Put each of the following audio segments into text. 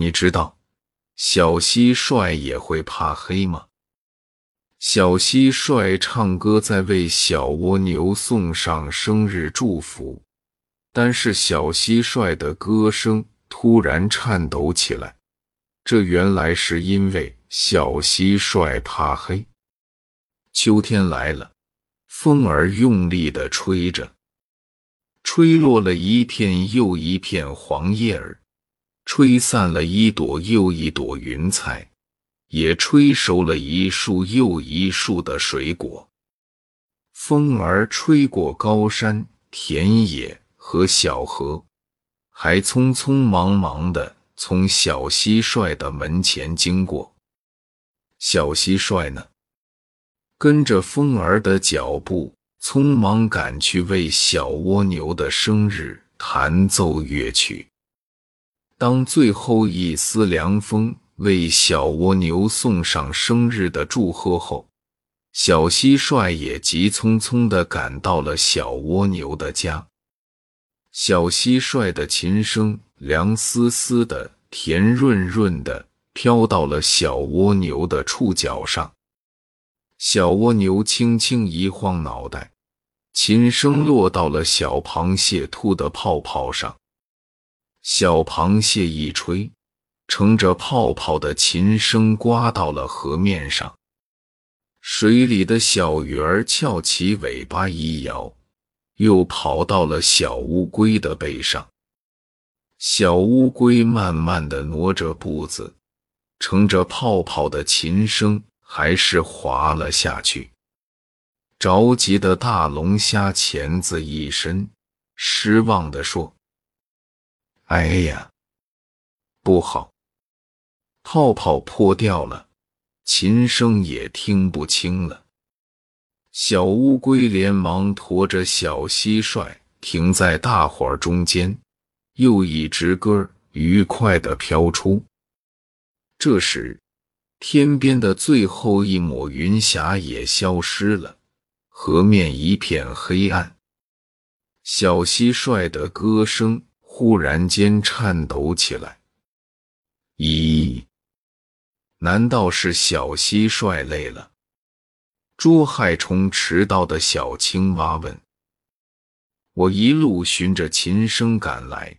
你知道小蟋蟀也会怕黑吗？小蟋蟀唱歌在为小蜗牛送上生日祝福，但是小蟋蟀的歌声突然颤抖起来，这原来是因为小蟋蟀怕黑。秋天来了，风儿用力地吹着。吹落了一片又一片黄叶儿，吹散了一朵又一朵云彩，也吹熟了一树又一树的水果。风儿吹过高山、田野和小河，还匆匆忙忙的从小蟋蟀的门前经过。小蟋蟀呢，跟着风儿的脚步。匆忙赶去为小蜗牛的生日弹奏乐曲。当最后一丝凉风为小蜗牛送上生日的祝贺后，小蟋蟀也急匆匆地赶到了小蜗牛的家。小蟋蟀的琴声凉丝丝的、甜润润的飘到了小蜗牛的触角上。小蜗牛轻轻一晃脑袋，琴声落到了小螃蟹吐的泡泡上。小螃蟹一吹，乘着泡泡的琴声刮到了河面上。水里的小鱼儿翘起尾巴一摇，又跑到了小乌龟的背上。小乌龟慢慢的挪着步子，乘着泡泡的琴声。还是滑了下去。着急的大龙虾钳子一伸，失望的说：“哎呀，不好！泡泡破掉了，琴声也听不清了。”小乌龟连忙驮着小蟋蟀停在大伙儿中间，又一支歌愉快地飘出。这时。天边的最后一抹云霞也消失了，河面一片黑暗。小蟋蟀的歌声忽然间颤抖起来。咦？难道是小蟋蟀累了？捉害虫迟到的小青蛙问。我一路循着琴声赶来，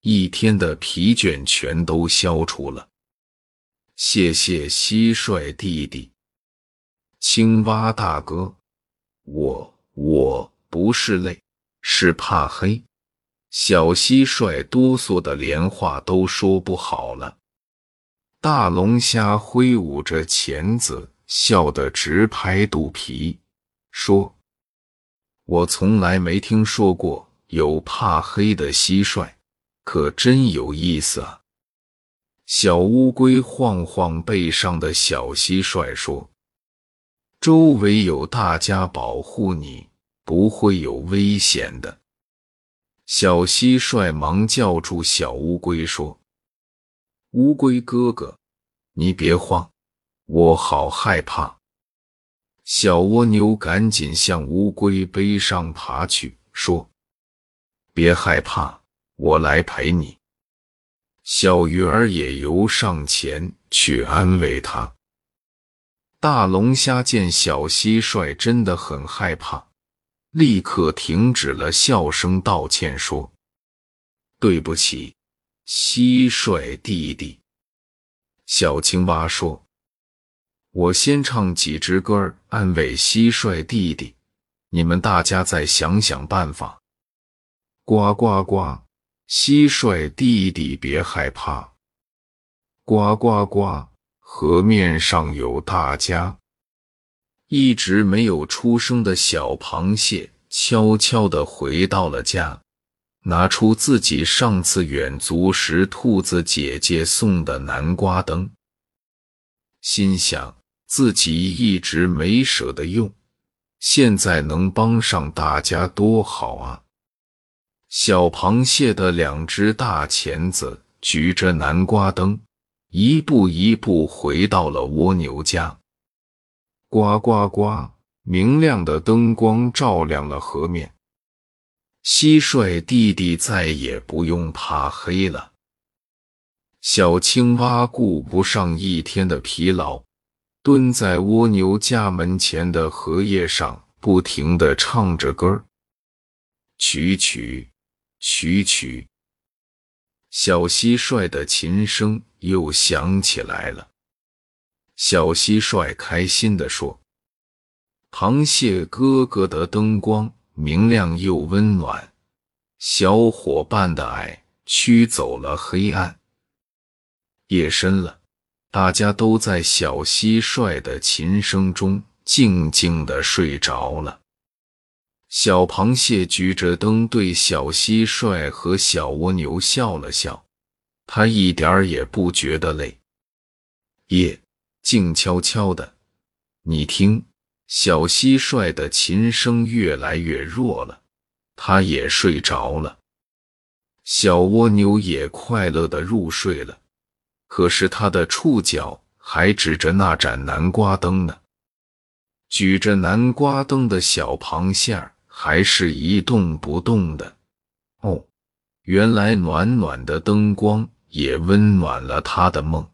一天的疲倦全都消除了。谢谢蟋蟀弟弟，青蛙大哥，我我不是累，是怕黑。小蟋蟀哆嗦的连话都说不好了。大龙虾挥舞着钳子，笑得直拍肚皮，说：“我从来没听说过有怕黑的蟋蟀，可真有意思啊。”小乌龟晃晃背上的小蟋蟀说：“周围有大家保护你，不会有危险的。”小蟋蟀忙叫住小乌龟说：“乌龟哥哥，你别慌，我好害怕。”小蜗牛赶紧向乌龟背上爬去，说：“别害怕，我来陪你。”小鱼儿也游上前去安慰他。大龙虾见小蟋蟀真的很害怕，立刻停止了笑声，道歉说：“对不起，蟋蟀弟弟。”小青蛙说：“我先唱几支歌儿安慰蟋蟀弟弟，你们大家再想想办法。”呱呱呱。蟋蟀弟弟，别害怕！呱呱呱！河面上有大家。一直没有出生的小螃蟹悄悄地回到了家，拿出自己上次远足时兔子姐姐送的南瓜灯，心想自己一直没舍得用，现在能帮上大家多好啊！小螃蟹的两只大钳子举着南瓜灯，一步一步回到了蜗牛家。呱呱呱！明亮的灯光照亮了河面。蟋蟀弟弟再也不用怕黑了。小青蛙顾不上一天的疲劳，蹲在蜗牛家门前的荷叶上，不停地唱着歌儿。曲曲曲曲，小蟋蟀的琴声又响起来了。小蟋蟀开心地说：“螃蟹哥哥的灯光明亮又温暖，小伙伴的爱驱走了黑暗。”夜深了，大家都在小蟋蟀的琴声中静静的睡着了。小螃蟹举着灯对小蟋蟀和小蜗牛笑了笑，它一点儿也不觉得累。夜。静悄悄的，你听，小蟋蟀的琴声越来越弱了，它也睡着了。小蜗牛也快乐的入睡了，可是它的触角还指着那盏南瓜灯呢。举着南瓜灯的小螃蟹还是一动不动的。哦，原来暖暖的灯光也温暖了它的梦。